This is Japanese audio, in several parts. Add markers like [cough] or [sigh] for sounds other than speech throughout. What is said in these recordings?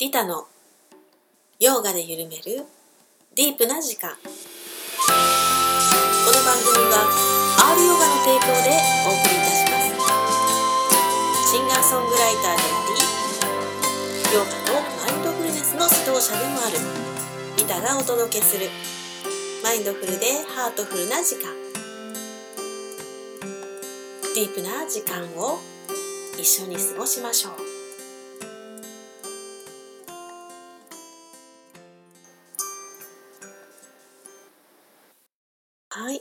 リタのヨガで緩めるディープな時間。この番組は R ヨガの提供でお送りいたします。シンガーソングライターでありヨガとマインドフルネスの指導者でもあるリタがお届けするマインドフルでハートフルな時間。ディープな時間を一緒に過ごしましょう。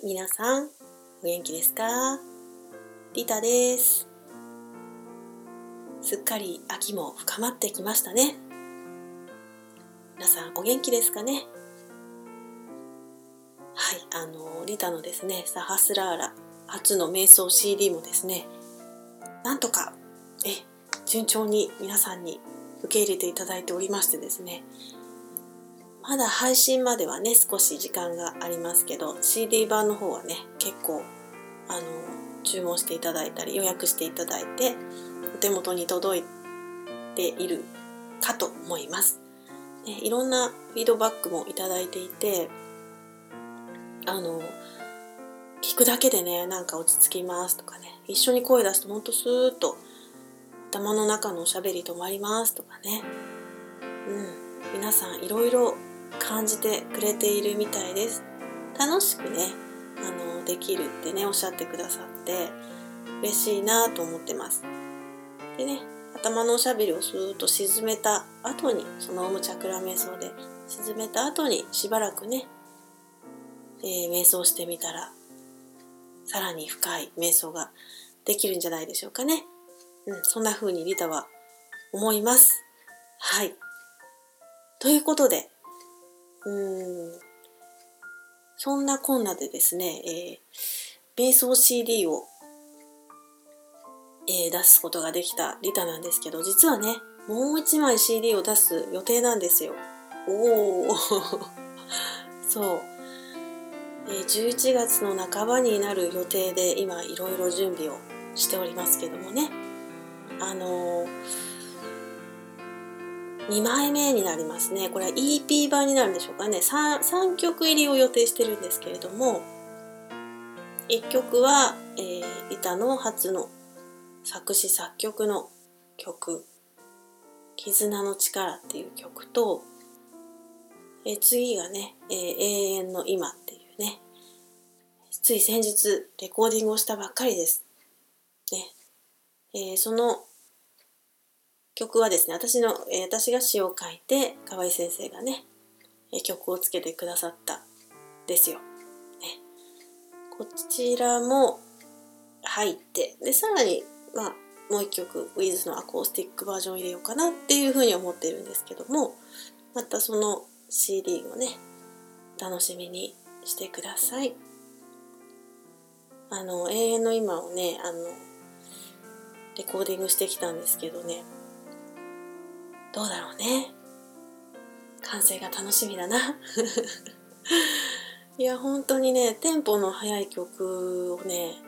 い、皆さん、お元気ですか？リタです。すっかり秋も深まってきましたね。皆さん、お元気ですかね？はい、あの、リタのですね、サハスラーラ初の瞑想 CD もですね、なんとか、え、順調に皆さんに受け入れていただいておりましてですね、まだ配信まではね少し時間がありますけど CD 版の方はね結構あの注文していただいたり予約していただいてお手元に届いているかと思います。ね、いろんなフィードバックもいただいていてあの聞くだけでねなんか落ち着きますとかね一緒に声出すとほんとスーッと頭の中のおしゃべり止まりますとかねうん皆さんいろいろ感じてくれているみたいです楽しくねあのできるってねおっしゃってくださって嬉しいなと思ってますでね頭のおしゃべりをスーッと沈めた後にそのオムチャクラ瞑想で沈めた後にしばらくね、えー、瞑想してみたらさらに深い瞑想ができるんじゃないでしょうかね。うん、そんな風にリタは思います。はい。ということで、うんそんなこんなでですね、えー、瞑想 CD を、えー、出すことができたリタなんですけど、実はね、もう一枚 CD を出す予定なんですよ。おお [laughs] そう。えー、11月の半ばになる予定で今いろいろ準備をしておりますけどもね。あのー2枚目になりますね。これは EP 版になるんでしょうかね。3, 3曲入りを予定してるんですけれども、1曲は、えー、板の初の作詞作曲の曲、絆の力っていう曲と、えー、次がね、えー、永遠の今っていうね、つい先日レコーディングをしたばっかりです。ねえー、その曲はですね、私の、えー、私が詩を書いて、河合先生がね、え曲をつけてくださったですよ。ね、こちらも入って、で、さらに、まあ、もう一曲、ウィズのアコースティックバージョンを入れようかなっていうふうに思ってるんですけども、またその CD をね、楽しみにしてください。あの、永遠の今をね、あの、レコーディングしてきたんですけどね、どうだろうね。完成が楽しみだな。[laughs] いや本当にねテンポの速い曲をね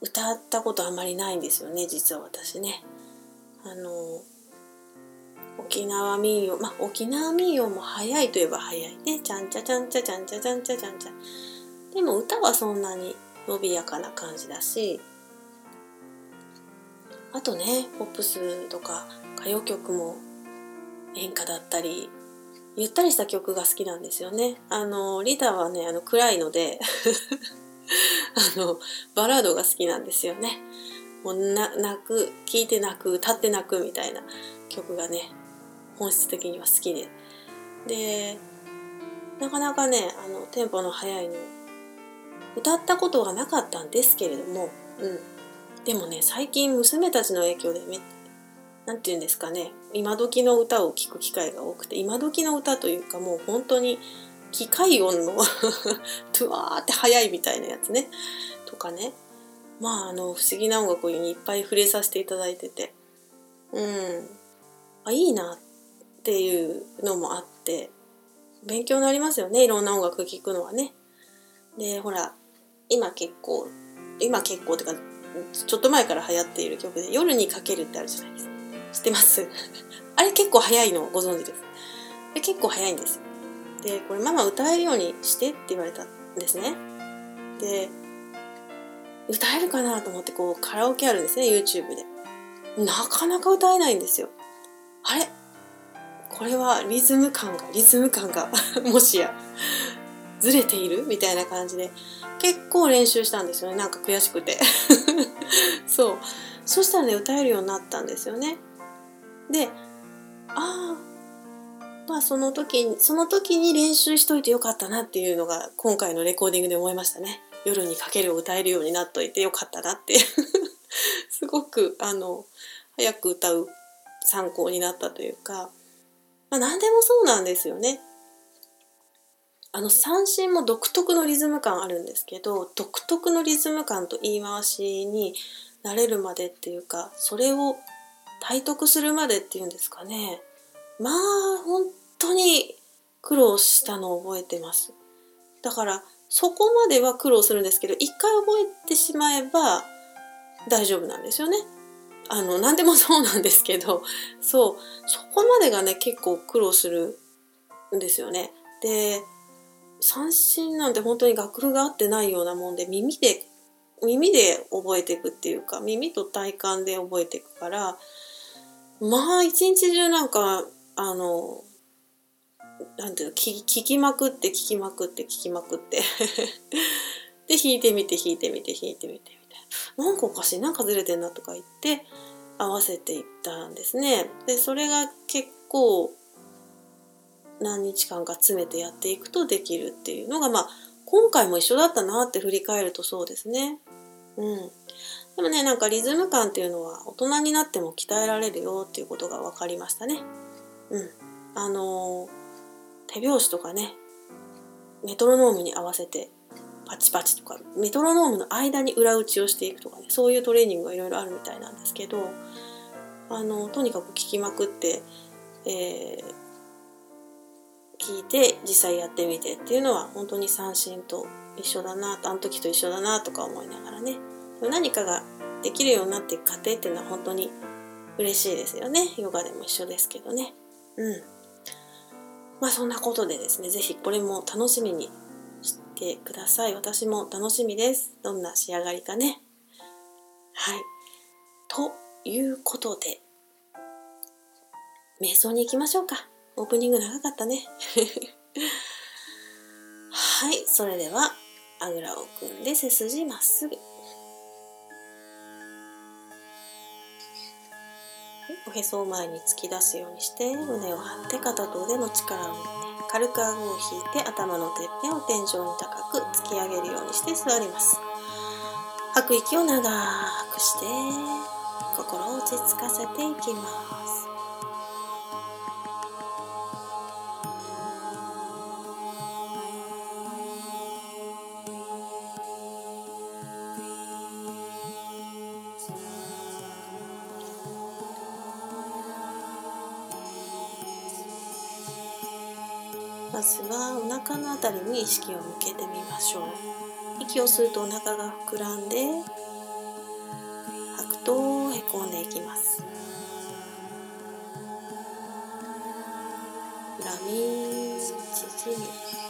歌ったことあんまりないんですよね実は私ね。あの沖縄民謡まあ沖縄民謡も速いといえば速いね。ちゃんちゃちゃんちゃちゃんちゃちゃんちゃちゃんちゃ。でも歌はそんなに伸びやかな感じだしあとねポップスとか歌謡曲も演歌だったりゆったりした曲が好きなんですよね。あのリタはねあの暗いので [laughs] あのバラードが好きなんですよね。もう泣く聴いて泣く歌って泣くみたいな曲がね本質的には好きででなかなかねあのテンポの速いの歌ったことがなかったんですけれども、うん、でもね最近娘たちの影響でめ何て言うんですかね。今時の歌を聴く機会が多くて今時の歌というかもう本当に機械音の [laughs] トゥワーって速いみたいなやつね。とかね。まああの不思議な音楽にいっぱい触れさせていただいてて。うん。あいいなっていうのもあって勉強になりますよねいろんな音楽聴くのはね。でほら今結構今結構ってかちょっと前から流行っている曲で「夜にかける」ってあるじゃないですか。知ってます。[laughs] あれ結構早いのご存知です？で結構早いんですでこれママ歌えるようにしてって言われたんですね。で歌えるかなと思ってこうカラオケあるんですね YouTube で。なかなか歌えないんですよ。あれ？これはリズム感がリズム感が [laughs] もしやずれている？みたいな感じで結構練習したんですよね。なんか悔しくて。[laughs] そう。そしたらね歌えるようになったんですよね。でああまあその時にその時に練習しといてよかったなっていうのが今回のレコーディングで思いましたね。夜にかけるを歌えるようになっといてよかったなって [laughs] すごくあの早く歌う参考になったというか、まあ、何でもそうなんですよね。あの三振も独特のリズム感あるんですけど独特のリズム感と言い回しになれるまでっていうかそれを体得するまでっていうんですかね。まあ本当に苦労したのを覚えてます。だからそこまでは苦労するんですけど一回覚えてしまえば大丈夫なんですよね。あの何でもそうなんですけどそうそこまでがね結構苦労するんですよね。で三振なんて本当に楽譜が合ってないようなもんで耳で耳で覚えていくっていうか耳と体感で覚えていくからまあ一日中なんかあのなんていうの聞聞きまくって聞きまくって聞きまくって [laughs] で弾いてみて弾いてみて弾いてみてみたいななんかおかしいなんかずれてんなとか言って合わせていったんですねでそれが結構何日間か詰めてやっていくとできるっていうのがまあ今回も一緒だったなって振り返るとそうですね。うん。でもね、なんかリズム感っていうのは大人になっても鍛えられるよっていうことが分かりましたね。うん。あの、手拍子とかね、メトロノームに合わせてパチパチとか、メトロノームの間に裏打ちをしていくとかね、そういうトレーニングがいろいろあるみたいなんですけど、あの、とにかく聞きまくって、えー、聞いて実際やってみてっていうのは本当に三振と一緒だなあの時と一緒だなとか思いながらね何かができるようになっていく過程っていうのは本当に嬉しいですよね。ヨガでも一緒ですけどね。うん。まあそんなことでですね是非これも楽しみにしてください。私も楽しみです。どんな仕上がりかね。はい。ということで瞑想に行きましょうか。オープニング長かったね。[laughs] はい、それでは、あぐらを組んで背筋まっすぐ。おへそを前に突き出すようにして胸を張って肩と腕の力を抜いて軽く顎を引いて頭のてっぺんを天井に高く突き上げるようにして座ります。吐く息を長くして心を落ち着かせていきます。の辺りに意識を向けてみましょう。息を吸うとお腹が膨らんで吐くとへこんでいきます。膨らみ縮み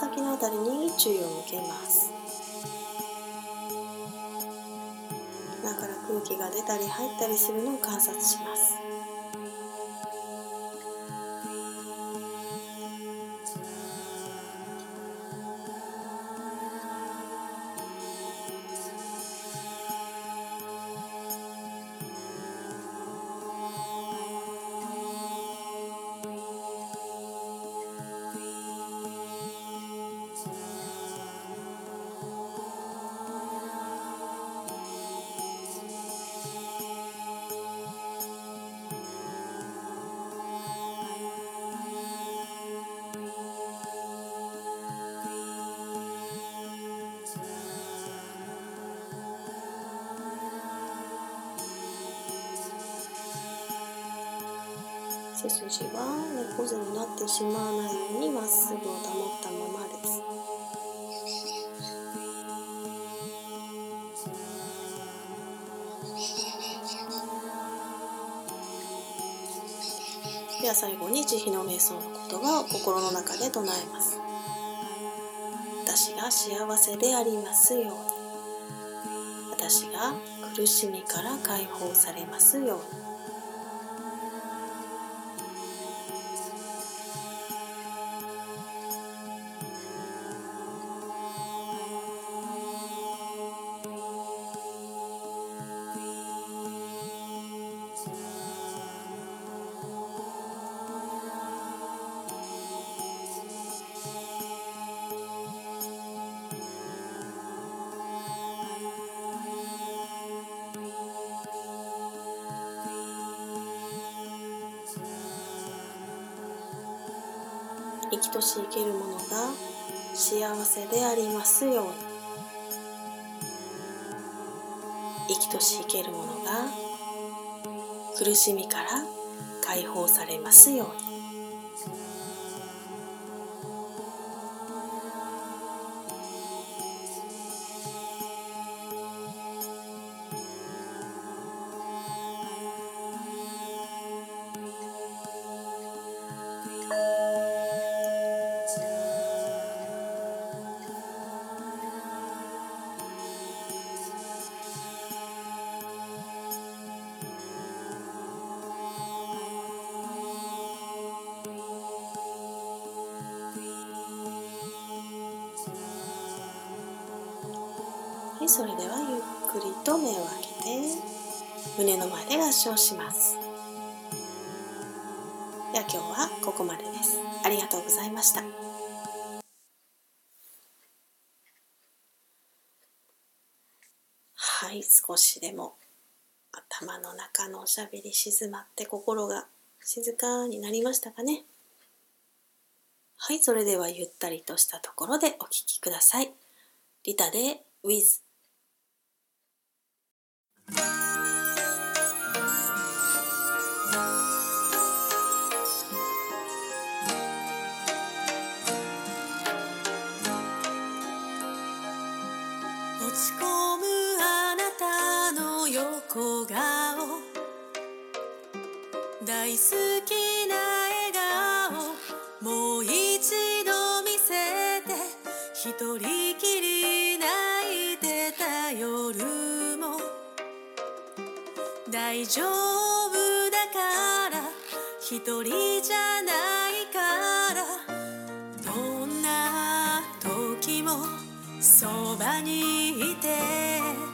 先のあたりに注意を向けます。鼻から空気が出たり入ったりするのを観察します。背筋は猫背になってしまわないようにまっすぐを保ったままです。では最後に慈悲の瞑想の言葉を心の中で唱えます。私が幸せでありますように。私が苦しみから解放されますように。とし生けるものが幸せでありますように。生きとし生けるものが苦しみから解放されますように。しでも頭の中のおしゃべり静まって心が静かになりましたかね。はいそれではゆったりとしたところでお聴きください。リタで With の横顔大好きな笑顔もう一度見せて一人きり泣いてた夜も。大丈夫だから一人じゃないから。どんな時もそばにいて。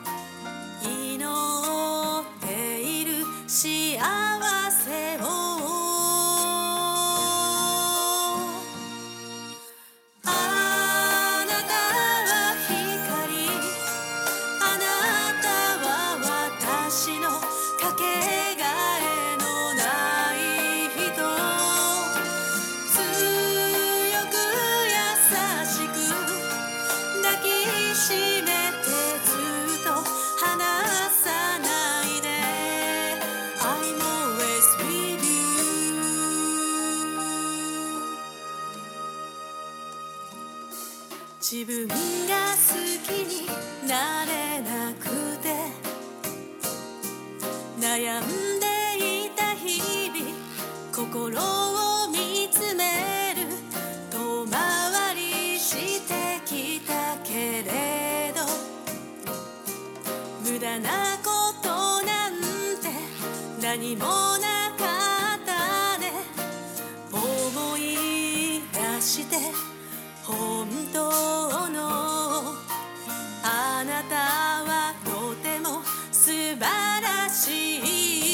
無駄なことなんて何もなかったね。思い出して本当のあなたはとても素晴らしい。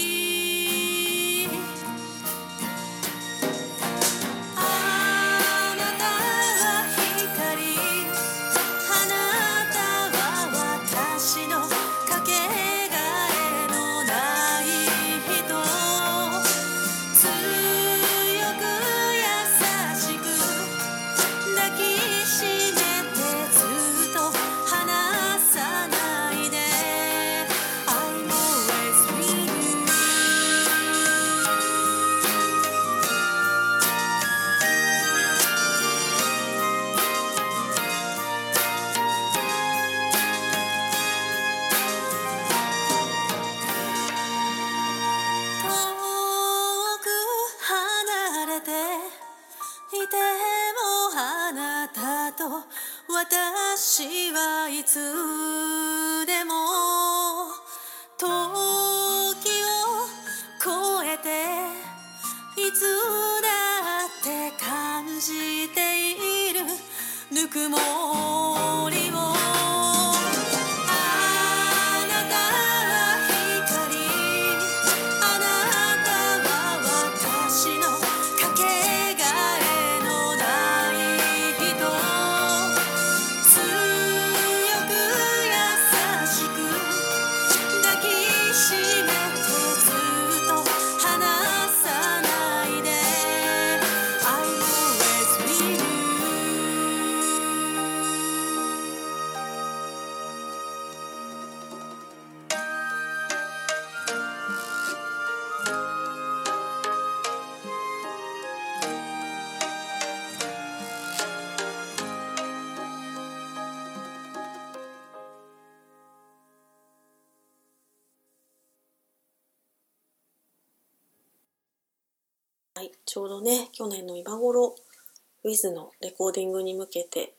ィズのレコーディングに向けて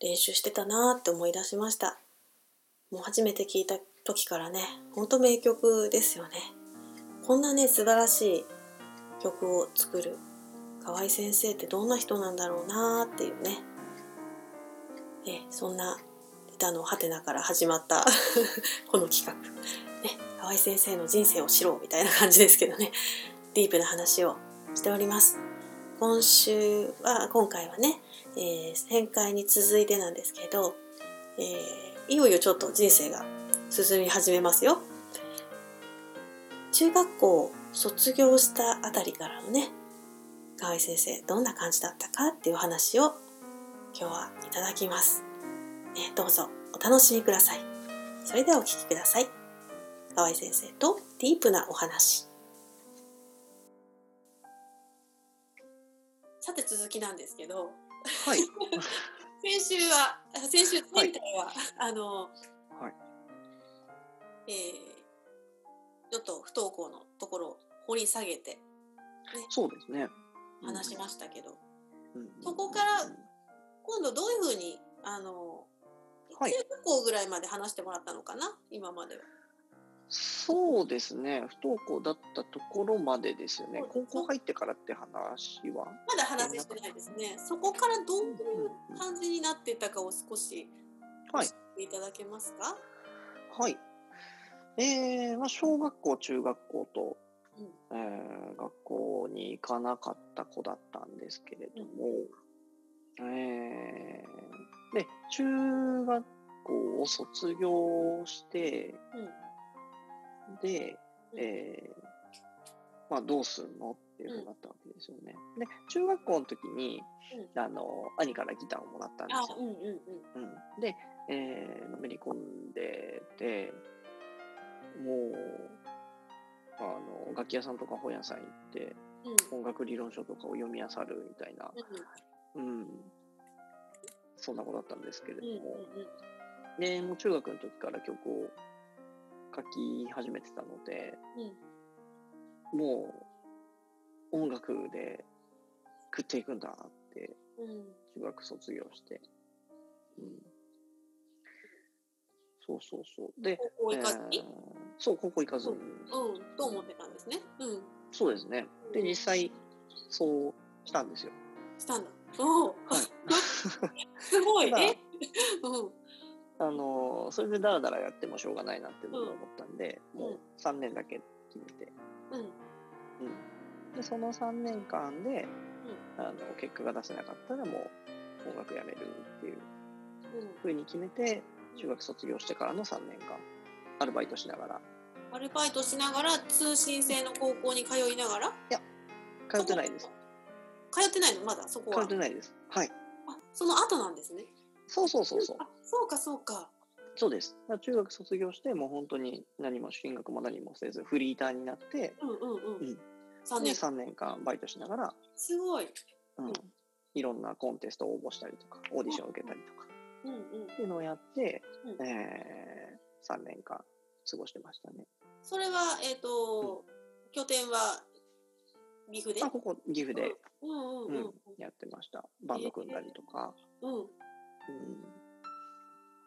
練習してたなーって思い出しました。もう初めて聞いた時からねほんと名曲ですよね。こんなね素晴らしい曲を作る河合先生ってどんな人なんだろうなーっていうね。えそんな歌のハテナから始まった [laughs] この企画。ね河合先生の人生を知ろうみたいな感じですけどね。ディープな話をしております。今週は今回はね、えー、旋回に続いてなんですけど、えー、いよいよちょっと人生が進み始めますよ。中学校卒業したあたりからのね河合先生どんな感じだったかっていう話を今日はいただきます、ね、どうぞお楽しみください。それではお聞きください。河合先生とディープなお話。さて続きなんですけどはい。[laughs] 先週は先週前回は、あの、はい。えーちょっと不登校のところを掘り下げてそうですね。話しましたけど、うん。そこから今度どういうふうにあの、はい。中学校ぐらいまで話してもらったのかな？今までは。そうですね。不登校だったところまでですよね。高校入ってからって話は？まだ話してないですね。そこからどういう感じになってたかを少し教はいえていただけますか？はい。えー、まあ小学校、中学校と、うんえー学校に行かなかった子だったんですけれども、えー、で中学校を卒業して、で、うんえーまあ、どうすんのっていうふうになったわけですよね。で中学校の時に、あの兄からギターをもらったんですよ。あうんうんうん。うん、で、えーのめり込んでてもうあの楽器屋さんとか本屋さん行ってうん。音楽理論書とかを読み漁るみたいな、うん、そんな子だったんですけれどうんうんも、でもう中学の時から曲を書き始めてたのでうん。もう音楽で食っていくんだって中学卒業して、うん、そうそうそう。で高校行かず？に、えーそう高校行かず。に、う。ん、と思ってたんですね。うん、そうですね。で実際そうしたんですよ。したんだ。おお、はい。[laughs] すごい。え、[laughs] うん、あのそれでダラダラやってもしょうがないなって僕は思ったんで、うん。もう3年だけ決めて、うん、うん、でその3年間で、あの結果が出せなかったらもう音楽やめるっていううん。ふうに決めて中学卒業してからの3年間アルバイトしながら。アルバイトしながら通信制の高校に通いながら？通ってないです。通ってないの？まだそこは？通ってないです。はい。あその後なんですねそうそうそうそう。あそうかそうか。そうです。中学卒業してもう本当に何も進学も何もせずフリーターになってうんうんうん、うん。3で年3年間バイトしながら、すごい。うん。うん。いろんなコンテストを応募したりとかオーディションを受けたりとか。うんうん。っていうのをやって、うん。えー、3年間過ごしてましたね。それはえっ、と、拠点は岐阜で？あここ岐阜で、うん。うんうんうんやってました。バンド組んだりとか、うん、うん、うん、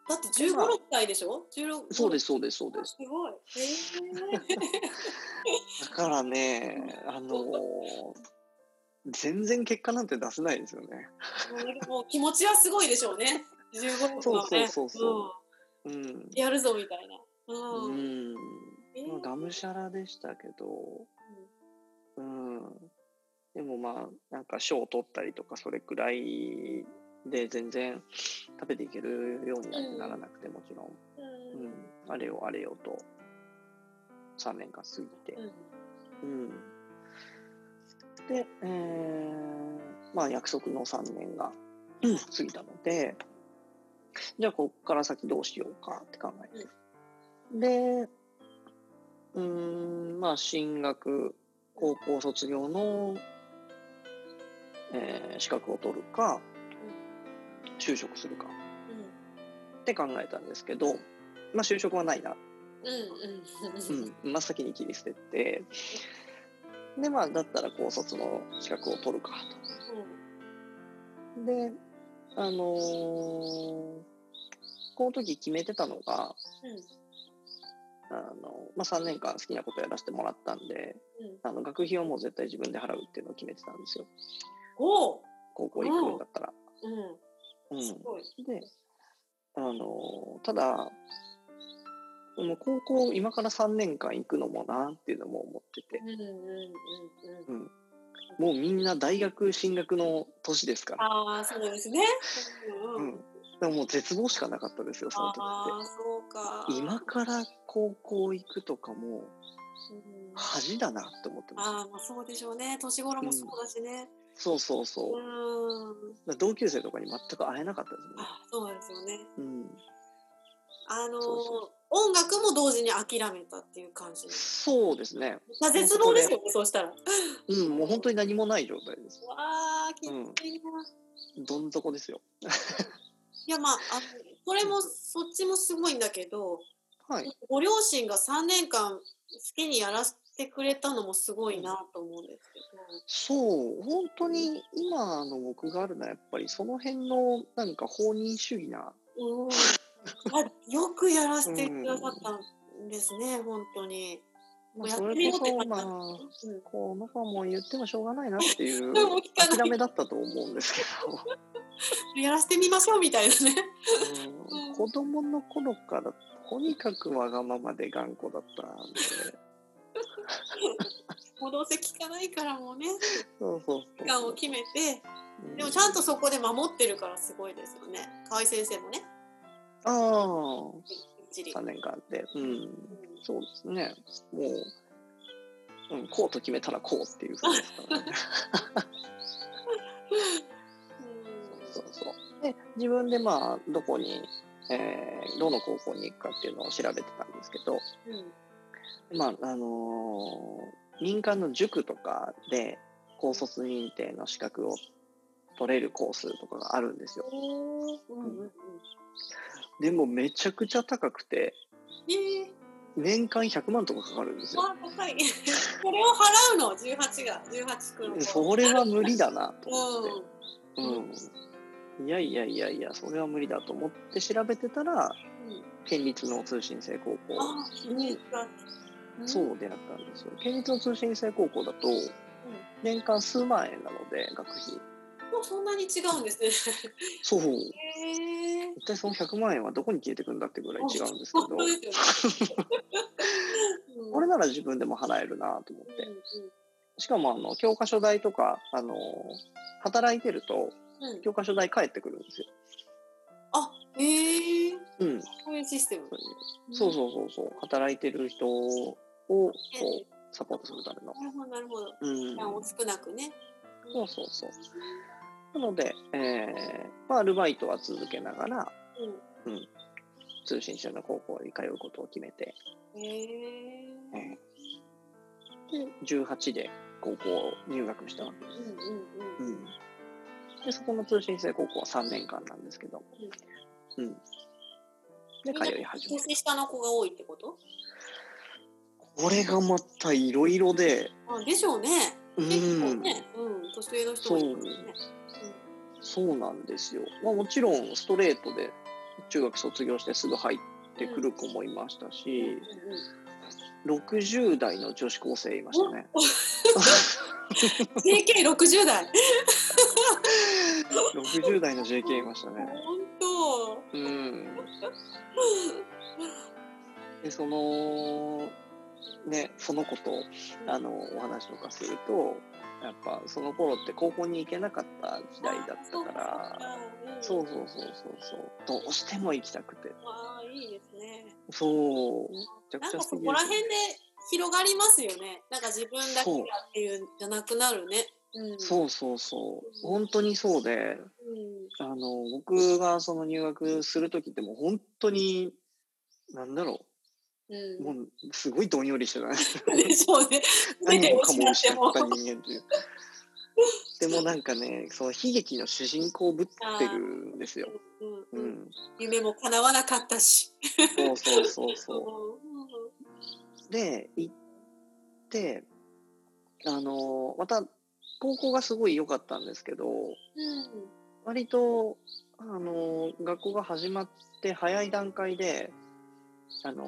だって15、まあ6歳でしょ？16そうですそうですそうです。すごい。へだからねあのー全然結果なんて出せないですよね。えもう気持ちはすごいでしょうね。15の子はね。そうそうそうう。ん。うん、やるぞみたいな。うん、うん。えー。まあ、がむしゃらでしたけど、うん、でもまあなんか賞を取ったりとかそれくらいで全然食べていけるようにならなくてもちろん、うん。うん、あれよあれよと。3年間過ぎて、うん、で、えーまあ約束の3年がうん。過ぎたのでじゃあここから先どうしようかって考えて、でうーんまあ進学高校卒業の、えー資格を取るか就職するか。って考えたんですけど、まあ、就職はないな、うんうん。うん。うん、真っ先に切り捨てて。でまあだったら高卒の資格を取るかと。であのーこの時決めてたのがあの、まあ、3年間好きなことやらせてもらったんでうん。あの学費をもう絶対自分で払うっていうのを決めてたんですよ。高校行くんだったら。うんうんすごい。で、あの、ただ、もう高校今から3年間行くのもなっていうのも思ってて。もうみんな大学進学の年ですから、ああそうですね。うんでももう絶望しかなかったですよ、その時っそうか。て。今から高校行くとかもうん。恥だなって思ってます。ああまあそうでしょうね。年頃もそうだしねそうそうそう同級生とかに全く会えなかったですね。あそうですよねうん、あのーそうそ音楽も同時に諦めたっていう感じそうですね。まあ絶望ですよねそうしたらうん、もう本当に何もない状態です。わあきついな、どん底ですよ。[laughs] いやまああのこれもそっちもすごいんだけどはい。ご両親が3年間好きにやらせてくれたのもすごいなと思うんですけそう、本当に今の僕があるのはやっぱりその辺のなんか放任主義な、ど、うん、あよくやらせてくださったんですね、本当に。もうやってみようって感じまあ、この子はもう言ってもしょうがないなっていう [laughs] 諦めだったと思うんですけやらせてみましょうみたいなね。ど、うん、子供の頃からとにかくわがままで頑固だったんで、もうどうせ聞かないからもうね、そうそう期間。を決めて、うんでもちゃんとそこで守ってるからすごいですよね。河合先生もね。ああ、きっちり。3年間で、う、うんんそうですね。もう、うん、こうと決めたらこうっていうふうですからね。[laughs] [laughs] そうそう。で、自分でまあ、どこに、えーどの高校に行くかっていうのを調べてたんですけど、うんまあ、あのー民間の塾とかで高卒認定の資格を取れるコースとかがあるんですよ。うんでもめちゃくちゃ高くて、えー年間100万とかかかるんですよ。まあ高い。[laughs] これを払うの？18が18く。それは無理だなと思って。うんうん、いやいやいやいや、それは無理だと思って調べてたら、うん県立の通信制高校そう出会ったんですよ。県立の通信制高校だと、年間数万円なので、学費。もうそんなに違うんですね。そう。一体その100万円はどこに消えてくんだってぐらい違うんですけど [laughs] これなら自分でも払えるなと思って。うんしかも、あの、教科書代とか、あの、働いてると、教科書代返ってくるんですよ。あ、へえ。うん。そういうシステム。そうそうそうそう。働いてる人を、こう、サポートするための。なるほど、なるほど。うん。負担を少なくね。そうそうそう。なので、えーまあ、アルバイトは続けながら、うん。通信社の高校に通うことを決めて、へえ。えーで、18で高校入学したわけです。うんうんうん。うん。で、そこの通信制高校は3年間なんですけど、うん。で、通い始める。年下の子が多いってこと？これがまたいろいろで、あでしょうね。う結構ん。ね、うん、年上の人もいますね。そうなんですよ。まあもちろんストレートで中学卒業してすぐ入ってくる子もいましたうんし、うん60代の女子高生いましたね。JK60 [laughs] 代。60代の JK いましたね。[laughs] 本当。うん。で、その、ね、その子と、あの、お話とかすると、やっぱその頃って高校に行けなかった時代だったから、そうそうそうそうそう、どうしても行きたくて。ああ、いいですね。そう。なんかそこら辺で広がりますよね。なんか自分だけがっていうんじゃなくなるね。うん。そうそうそう。本当にそうで、うん。あの、僕がその入学する時ってもう本当に、なんだろうう、ん。もうすごいどんよりしてたね。でしょうね。何もかも失もった人間という。でもなんかね、その悲劇の主人公ぶってるんですよ。うん。夢も叶わなかったし。そうそうそううそう。で、行って、あの、また、高校がすごい良かったんですけど、うん。割と、あの、学校が始まって早い段階で、あの、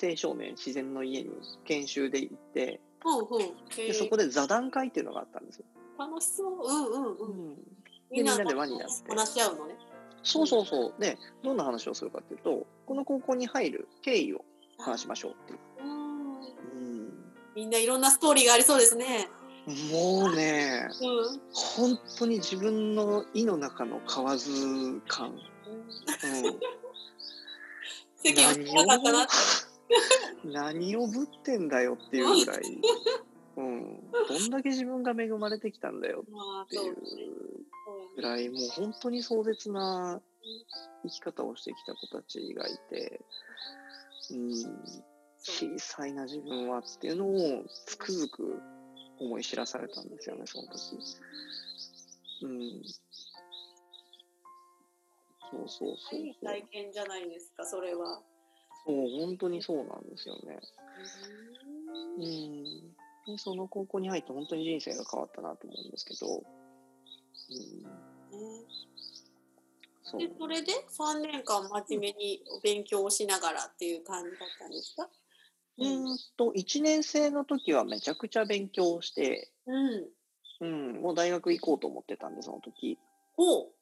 青少年自然の家に研修で行って、ほうほう。へでーそこで座談会っていうのがあったんですよ。楽しそう。うんうんうん。うんみんなで輪になって話し合うのね。そうそうそう。で、どんな話をするかっていうと、この高校に入る経緯を話しましょうっていう。うん。うんみんないろんなストーリーがありそうですね。もうね、うん。本当に自分の胃の中の蛙感。うん、世間は知らなかったなって。何をぶってんだよっていうぐらい、うん、どんだけ自分が恵まれてきたんだよまあっていう。ぐらい、もう本当に壮絶な生き方をしてきた子たちがいて、うん、小さいな自分はっていうのをつくづく思い知らされたんですよね、その時。うん。そうそうそういい。体験じゃないですか、それは。そう、本当にそうなんですよね。ううん。で、その高校に入って本当に人生が変わったなと思うんですけど、うん。そう。でそれで3年間真面目にお勉強をしながらっていう感じだったんですか？うーんと、1年生の時はめちゃくちゃ勉強して、うん。うん、もう大学行こうと思ってたんで、その時。ほう。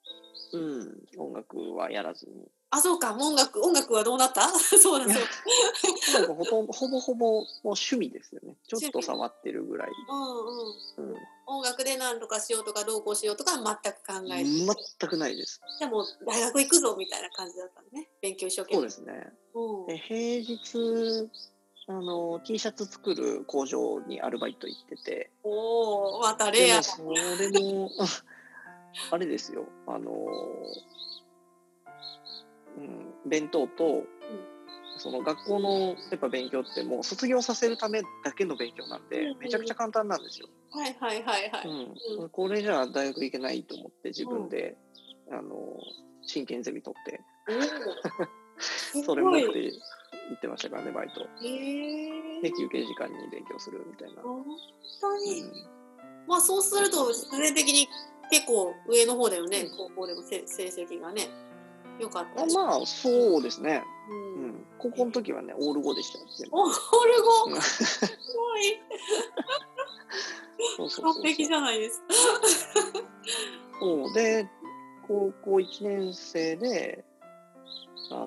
うん、音楽はやらずに。あ、そうか、音楽、音楽はどうなった？[laughs] そうだ、そう [laughs] ほとんど、ほぼほぼもう趣味ですよね。ちょっと触ってるぐらい。うんうん。うん、音楽で何とかしようとかどうこうしようとかは全く考えず、全くないです。でも大学行くぞみたいな感じだったのね。勉強一生懸命。そうですね。うんで、平日、あの、T シャツ作る工場にアルバイト行ってて、おお、またレアでも。それも、[laughs] あれですよ、あの、うん、弁当と、その学校のやっぱ勉強ってもう卒業させるためだけの勉強なんうんでうんめちゃくちゃ簡単なんですよ。はいはいはいはい。うん、これじゃあ大学行けないと思って自分で、あの真剣ゼミ取って。[laughs] それ持って行ってましたからねバイト。へえで休憩時間に勉強するみたいな。本当うに。んまあそうすると必然的に結構上の方だよね。高校でもせ成績がね。よかった。まあそうですね。う。うんん、高校の時はねオール5でしたオルゴ。うんすごい。そうそうそう完璧じゃないですか。そうで高校1年生であのー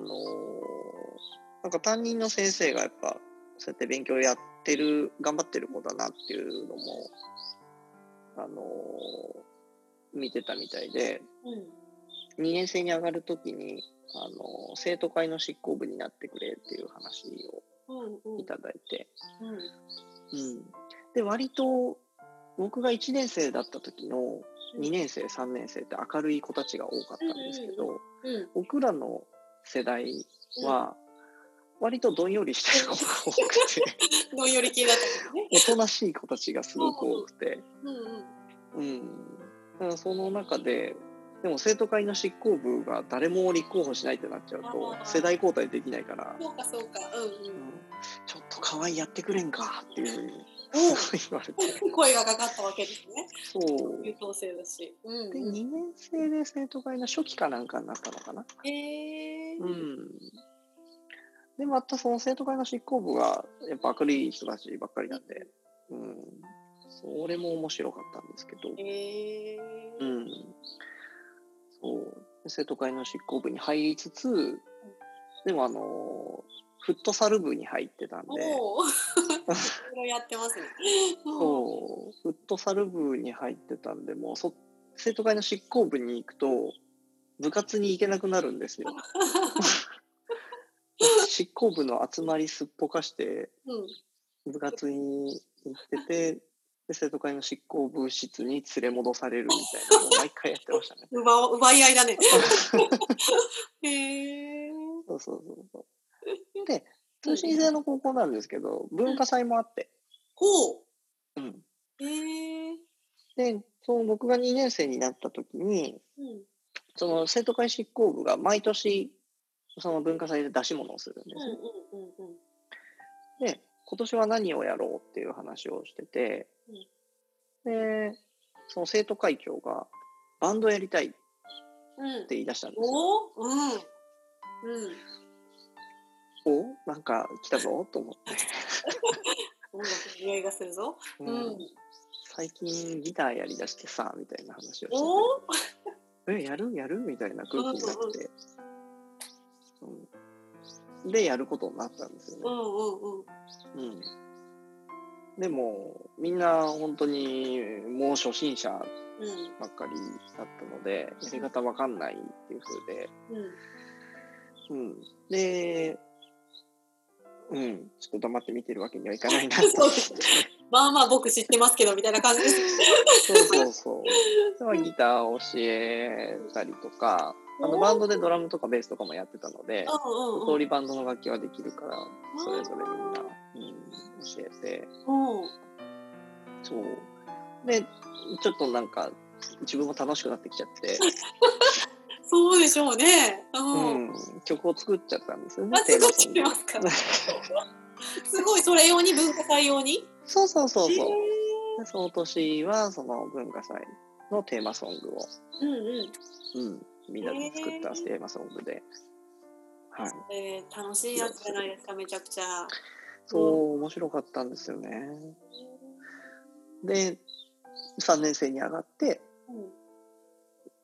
なんか担任の先生がやっぱそうやって勉強やってる頑張ってる子だなっていうのもあのー見てたみたいでうん。2年生に上がる時にあのー生徒会の執行部になってくれっていう話をいただいて、うん。うん、で割と僕が1年生だった時の2年生3年生って明るい子たちが多かったんですけど、うん。僕らの世代は割とどんよりしてる子が多くて [laughs] どんより系だったね。おとなしい子たちがすごく多くて、うんうん。うん、その中ででも生徒会の執行部が誰も立候補しないってなっちゃうと世代交代できないから、そうかそうか。うんうんちょっと可愛いやってくれんかっていうふうに言われてお [laughs] 声がかかったわけですね。そう優等生だし。うんでうん。2年生で生徒会の初期かなんかになったのかな。へえ。うん。で、またその生徒会の執行部がやっぱ明るい人たちばっかりなんで、うん。それも面白かったんですけど、へえ。うん。そう。で生徒会の執行部に入りつつ、でもあの、フットサル部に入ってたんで、[laughs] やってますね。そう、フットサル部に入ってたんで、もうそ生徒会の執行部に行くと、部活に行けなくなるんですよ。[laughs] 執行部の集まりすっぽかして、うん。部活に行ってて、で生徒会の執行部室に連れ戻されるみたいなのを [laughs] 毎回やってましたね。奪お奪い合いだね。[laughs] へえ。そうそうそうそう。で、通信制の高校なんですけど、文化祭もあって、ほうん。う。へえ。で、その僕が2年生になった時に、うん。その生徒会執行部が毎年、その文化祭で出し物をするんですね。うんうんうんうん。で、今年は何をやろうっていう話話をしててうん、で、その生徒会長がバンドやりたいってうん。言い出したんですよ。おおうん。うん。おなんか来たぞと思って。音楽の匂いがするぞ。ううんん。最近ギターやりだしてさ、みたいな話をしてて、え、やる？[laughs] やる？みたいな空気になって、うん、で、やることになったんですよね。うんうんうん。うん。でも、みんな本当にもう初心者うんばっかりだったので、やり方わかんないっていう風で、うん。うん。で、うん、ちょっと黙って見てるわけにはいかないな [laughs] とまあまあ僕知ってますけどみたいな感じです。そうそうそう。ギターを教えたりとか、あのバンドでドラムとかベースとかもやってたので、うんうんうん。通りバンドの楽器はできるから、それぞれみんな、うん、教えて、うん。そう。で、ちょっとなんか、自分も楽しくなってきちゃって、そうでしょうね。う。うんん、曲を作っちゃったんですよねすか？[laughs] すごい、それ用に文化祭用に？そうそうそうそう。その年は、その文化祭のテーマソングを、ーうんうん。うん、みんなで作ったテーマソングで、はい。えー、楽しいやつじゃないですか、めちゃくちゃ。そう、面白かったんですよね。で、3年生に上がって、うん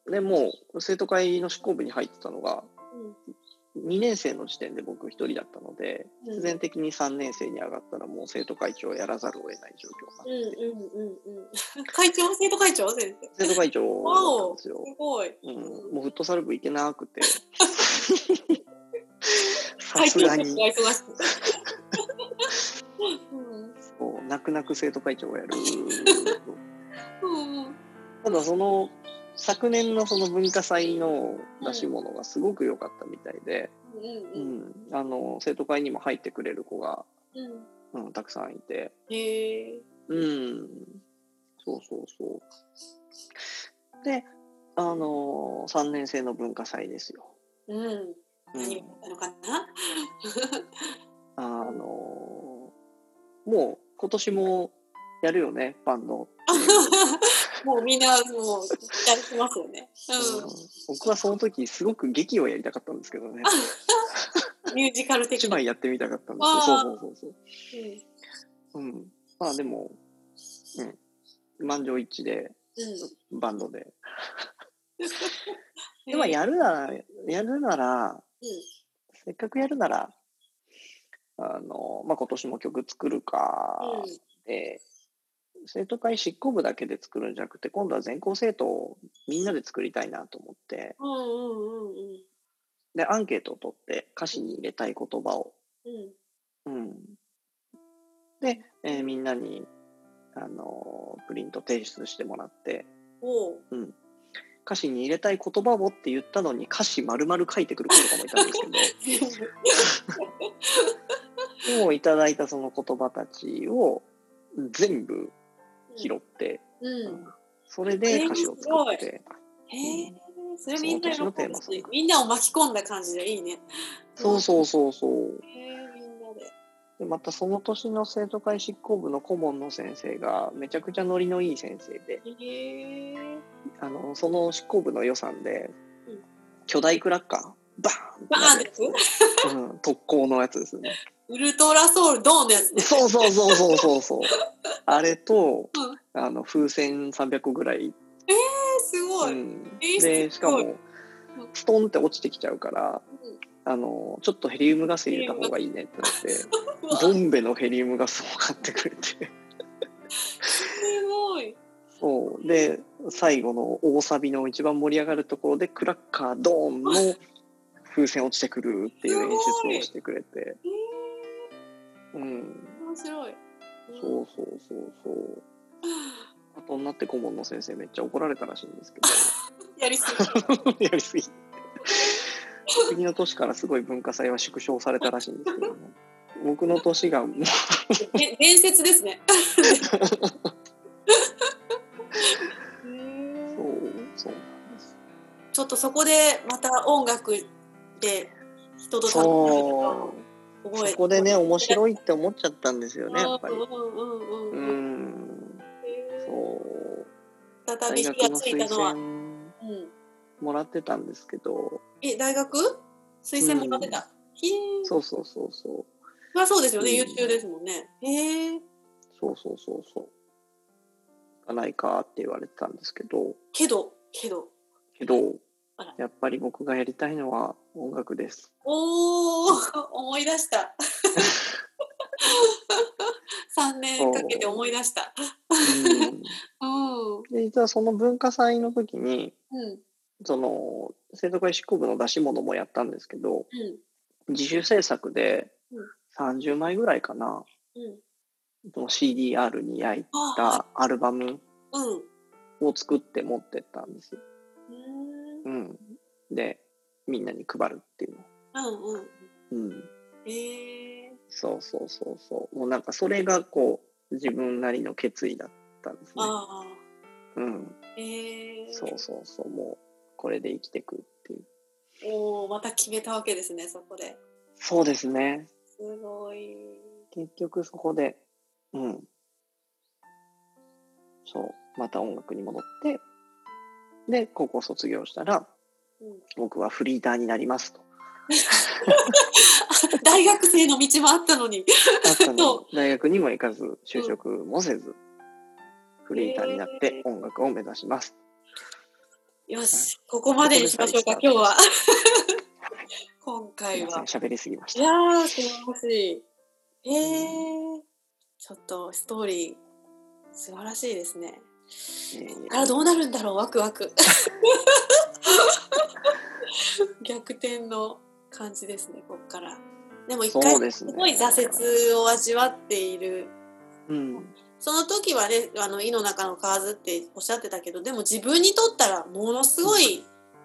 でもう生徒会の執行部に入ってたのが、うん2年生の時点で僕一人だったので、うん必然的に3年生に上がったらもう生徒会長をやらざるを得ない状況うんになって、うんうんうん。[laughs] 会長、生徒会長、先生。生徒会長だったんですよ。すごい。うん、もうフットサル部行けなくて、[laughs] さ会すがにそう泣く泣く生徒会長をやる。[laughs] うんうん。ただその昨年のその文化祭の出し物がすごく良かったみたいで、ううんんあの生徒会にも入ってくれる子が、うん。うん、たくさんいて、へえ。うん、そうそうそう。で、あの3年生の文化祭ですよ。うん。うん何ったのかな？[laughs] あのもう今年もやるよね、バンド。[laughs] もうみんなもう期待してますよね。うん僕はその時すごく劇をやりたかったんですけどね。[laughs] うん。ミュージカル的一枚やってみたかったんですよ。そうそうそうそう。うんうん、まあでも、うん、満場一致でバンドで。[laughs] うん。でまあやるなら、やるなら、うんせっかくやるなら、あの、まあ今年も曲作るか、で、生徒会執行部だけで作るんじゃなくて、今度は全校生徒をみんなで作りたいなと思って、うんうんうんうん。で、アンケートを取って歌詞に入れたい言葉を、うん。うん。で、えーみんなに、あの、プリント提出してもらって、おう。歌詞に入れたい言葉をって言ったのに歌詞丸々書いてくる子とかもいたんですけど、[laughs] [laughs] もういただいたその言葉たちを全部拾って、うん。それで歌詞を作って、へえそれみんな喜ぶ。しグみんなを巻き込んだ感じでいいね。そうそうそうそう。みんなで。で、またその年の生徒会執行部の顧問の先生がめちゃくちゃノリのいい先生で、あの、その執行部の予算でうん、巨大クラッカー、ババーンですーンうん、特攻のやつですね。ウルトラソウルドーンのやつねそうそうそうそうそうそう。あれと、うんあの、風船300個ぐらい。えすごい、うんえーで、しかも、ストンって落ちてきちゃうから、あの、ちょっとヘリウムガス入れた方がいいねってなって、[laughs] ボンベのヘリウムガスを買ってくれて。すごいそう。で、最後の大サビの一番盛り上がるところで、クラッカードーンの風船落ちてくるっていう演出をしてくれて。へうん。え面白いそうそうそうそう。後になって顧問の先生めっちゃ怒られたらしいんですけやりすど、[laughs] やりすぎ [laughs] て。次の年からすごい文化祭は縮小されたらしいんですけどね。僕の年がもう、伝説ですね [laughs] そう、そうなんです。ちょっとそこでまた音楽で人と楽しむそこでね面白いって思っちゃったんですよねやっぱり。そう。再大び火が学の推ついたのは、もらってたんですけど。え大学？推薦もらってた、へえそうそうそうそう。まあそうですよね、うん。優秀ですもんね。へえそうそうそうそう。行かないかって言われてたんですけど。けどけど。けどやっぱり僕がやりたいのは音楽です。おお思い出した。[laughs] 3年かけて思い出した。う。んうん。で実はその文化祭の時にうん。その生徒会執行部の出し物もやったんですけどうん。自主制作でうん。30枚ぐらいかなうん。その CDR に焼いあたアルバムうん。を作って持ってったんです。うん、でみんなに配るっていうの。うんうん。うん、へえそうそうそうそう。もうなんかそれがこう自分なりの決意だったんですね。ああ。うん、へえそうそうそう。もうこれで生きてくっていう。おおまた決めたわけですねそこで。そうですね。すごい。結局そこで、うん。そう、また音楽に戻って、で、高校卒業したら、うん僕はフリーターになりますと。[laughs] 大学生の道もあったのに。の。そ大学にも行かず、就職もせず、フリーターになって音楽を目指します。よしここまでにしましょうか今日は。今回は。喋りすぎました。いやー素晴らしい。へえちょっとストーリー素晴らしいですね。えーらどうなるんだろうワクワク [laughs] [laughs] 逆転の感じですねここから。でも一回すごい挫折を味わっている。うん、その時はねあの「井の中の蛙」っておっしゃってたけどでも自分にとったらものすごい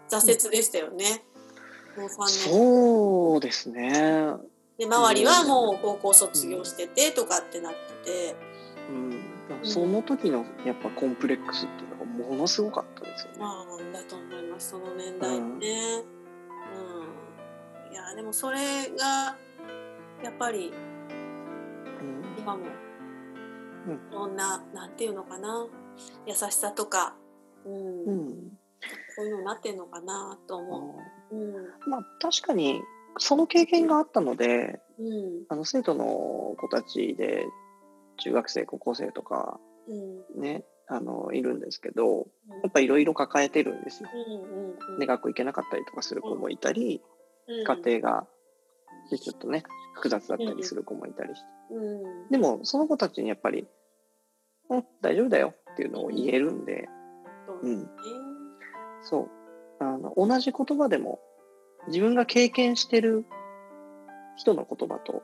挫折でしたよね。もう3年そうですね。で周りはもう高校卒業しててとかってなってて、うん、その時のやっぱコンプレックスっていうのがものすごかったですよね。その年代ね。うん、いやでもそれがやっぱりうん。今もうん。いろんななんていうのかな。優しさとか、うん。うん。そういうのになってんのかなと思う。うん。まあ確かにその経験があったのでうん。あの生徒の子たちで中学生高校生とかうん。ねあのいるんですけどやっぱいろいろ抱えてるんですよ。で学校行けなかったりとかする子もいたりうん。家庭がでちょっとね複雑だったりする子もいたりして。うん。でもその子たちにやっぱり「うん大丈夫だよ」っていうのを言えるんで、うん、そう。あの同じ言葉でも自分が経験してる人の言葉と、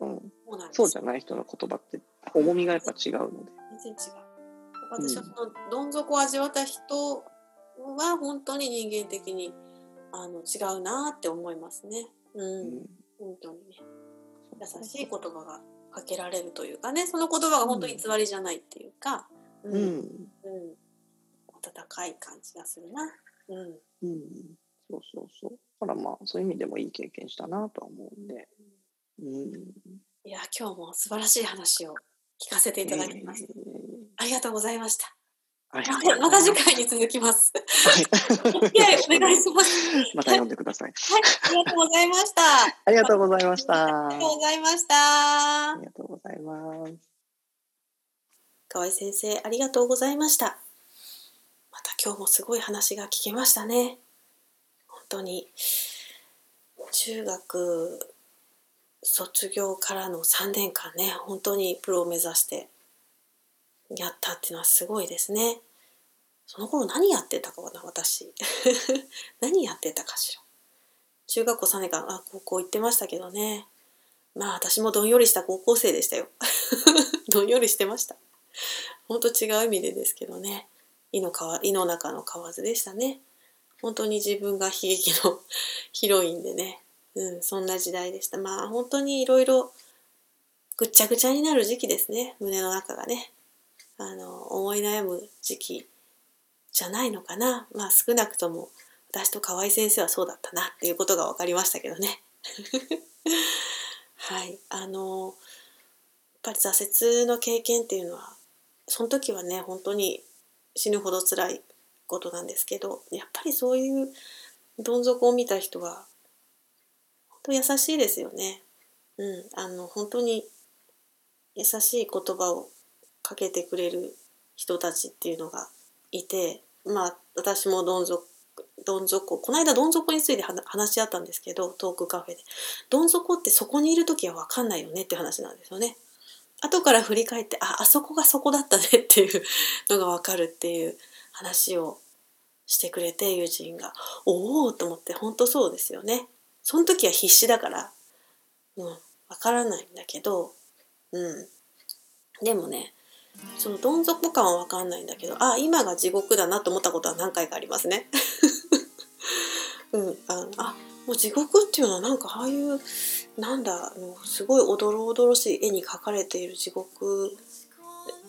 うん、そうじゃない人の言葉って重みがやっぱ違うので。全然違う。私はそのどん底を味わった人は本当に人間的にあの違うなって思いますね。うん、うん。本当にね優しい言葉がかけられるというかね。その言葉が本当に偽りじゃないっていうか、ううんん、うん。温かい感じがするな。うん。うん、そうそうそう。だからまあそういう意味でもいい経験したなとは思うんで。うん、いや今日も素晴らしい話を聞かせていただきました。えーありがとうございました。また次回に続きます。はい [laughs] お願いします。[laughs] また読んでください。はい、[laughs] ありがとうございました。ありがとうございました。ありがとうございましたあ。りがとうございます。河合先生、ありがとうございました。また今日もすごい話が聞けましたね。本当に、中学卒業からの3年間ね、本当にプロを目指してやったっていうのはすごいですね。その頃何やってたかな、私。[laughs] 何やってたかしら。中学校3年間、あ、高校行ってましたけどね。まあ私もどんよりした高校生でしたよ。[laughs] どんよりしてました。本当違う意味でですけどね。井の川井の中の蛙でしたね。本当に自分が悲劇の [laughs] ヒロインでね。うん、そんな時代でした。まあ本当にいろいろぐっちゃぐちゃになる時期ですね。胸の中がね。あの、思い悩む時期じゃないのかな。まあ少なくとも私と河合先生はそうだったなっていうことが分かりましたけどね。[laughs] はいあのやっぱり挫折の経験っていうのはその時はね本当に死ぬほど辛いことなんですけどやっぱりそういうどん底を見た人は本当優しいですよね。うん、あの本当に優しい言葉をかけてくれる人たちっていうのがいてまあ私もどん底どん底この間どん底について話し合ったんですけどトークカフェで。どん底ってそこにいる時は分かんないよねって話なんですよね。後から振り返ってああそこがそこだったねっていうのが分かるっていう話をしてくれて友人が。おおと思って本当そうですよね。その時は必死だからうん分からないんだけどうん。でもねそのどん底感は分かんないんだけどあ今が地獄だなと思ったことは何回かありますね。[laughs] うん、ああもう地獄っていうのはなんかああいうなんだあのすごいおどろおどろしい絵に描かれている地獄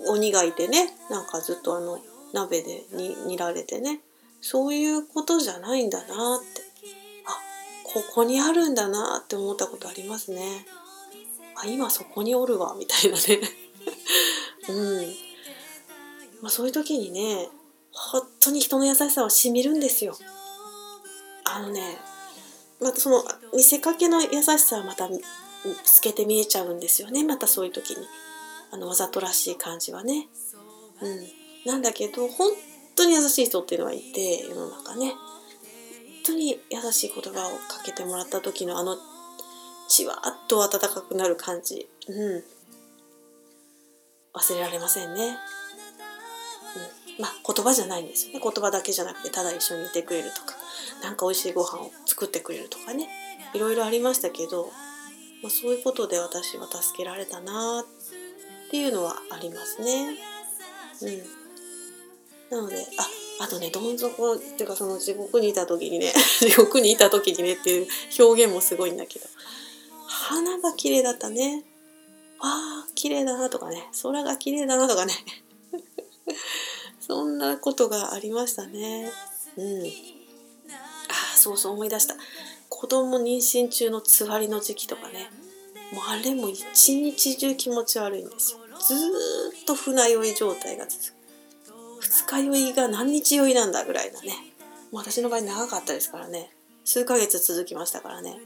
鬼がいてねなんかずっとあの鍋でに煮られてねそういうことじゃないんだなってあここにあるんだなって思ったことありますね。あ今そこにおるわみたいなねうん。まあ、そういう時にね本当に人の優しさはしみるんですよ。あのねまたその見せかけの優しさはまた透けて見えちゃうんですよね。またそういう時に。あのわざとらしい感じはね。うん。なんだけど本当に優しい人っていうのはいて世の中ね。本当に優しい言葉をかけてもらった時のあのじわっと温かくなる感じ。うん。忘れられませんね。うん、まあ言葉じゃないんですよね言葉だけじゃなくてただ一緒にいてくれるとか何か美味しいご飯を作ってくれるとかねいろいろありましたけど、まあ、そういうことで私は助けられたなっていうのはありますね。うん、なのでああとねどん底っていうかその地獄にいた時にね [laughs] 地獄にいた時にねっていう表現もすごいんだけど花が綺麗だったね。ああ綺麗だなとかね。空が綺麗だなとかね。[laughs] そんなことがありましたね。うん。あそうそう思い出した。子供妊娠中のつわりの時期とかね。もうあれも一日中気持ち悪いんですよ。ずっと船酔い状態が続く。二日酔いが何日酔いなんだぐらいなね。もう私の場合長かったですからね。数ヶ月続きましたからね。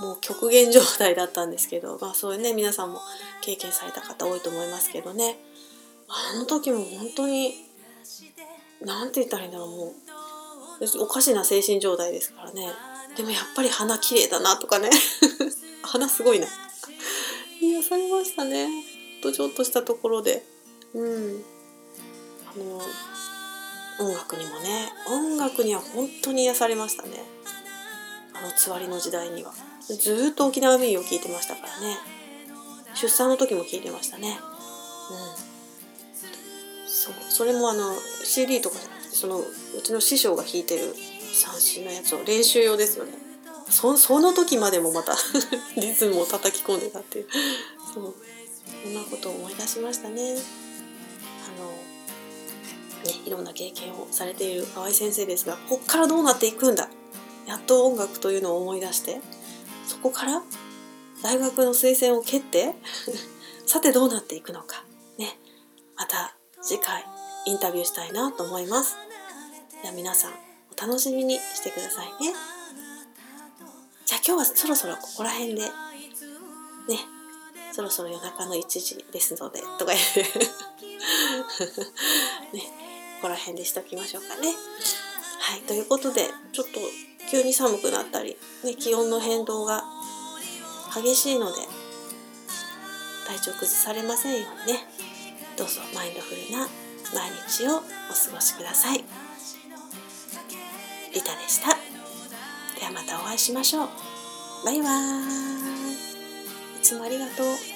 もう極限状態だったんですけど、まあそういうね、皆さんも経験された方多いと思いますけどね。あの時も本当に、なんて言ったらいいんだろう、もう、おかしな精神状態ですからね。でもやっぱり鼻綺麗だなとかね。[laughs] 鼻すごいな。癒されましたね。とちょっとしたところで。うん。あの、音楽にもね、音楽には本当に癒されましたね。あのつわりの時代には。ずっと沖縄民謡聴いてましたからね。出産の時も聴いてましたね。うん。そう。それもあの CD とかじゃなくてそのうちの師匠が弾いてる三振のやつを練習用ですよね。そその時までもまた [laughs] リズムを叩き込んでたっていう。そう。そんなことを思い出しましたね。あのねいろんな経験をされている河合先生ですがこっからどうなっていくんだ。やっと音楽というのを思い出して。そこから大学の推薦を蹴って [laughs] さてどうなっていくのか。ね。また次回インタビューしたいなと思います。では皆さんお楽しみにしてくださいね。じゃあ今日はそろそろここら辺でね。そろそろ夜中の1時ですのでとか言って。[laughs] ね。ここら辺でしときましょうかね。はい。ということでちょっと急に寒くなったり、ね、気温の変動が激しいので体調崩されませんようにね。どうぞマインドフルな毎日をお過ごしください。リタでした。ではまたお会いしましょう。バイバーイ。いつもありがとう。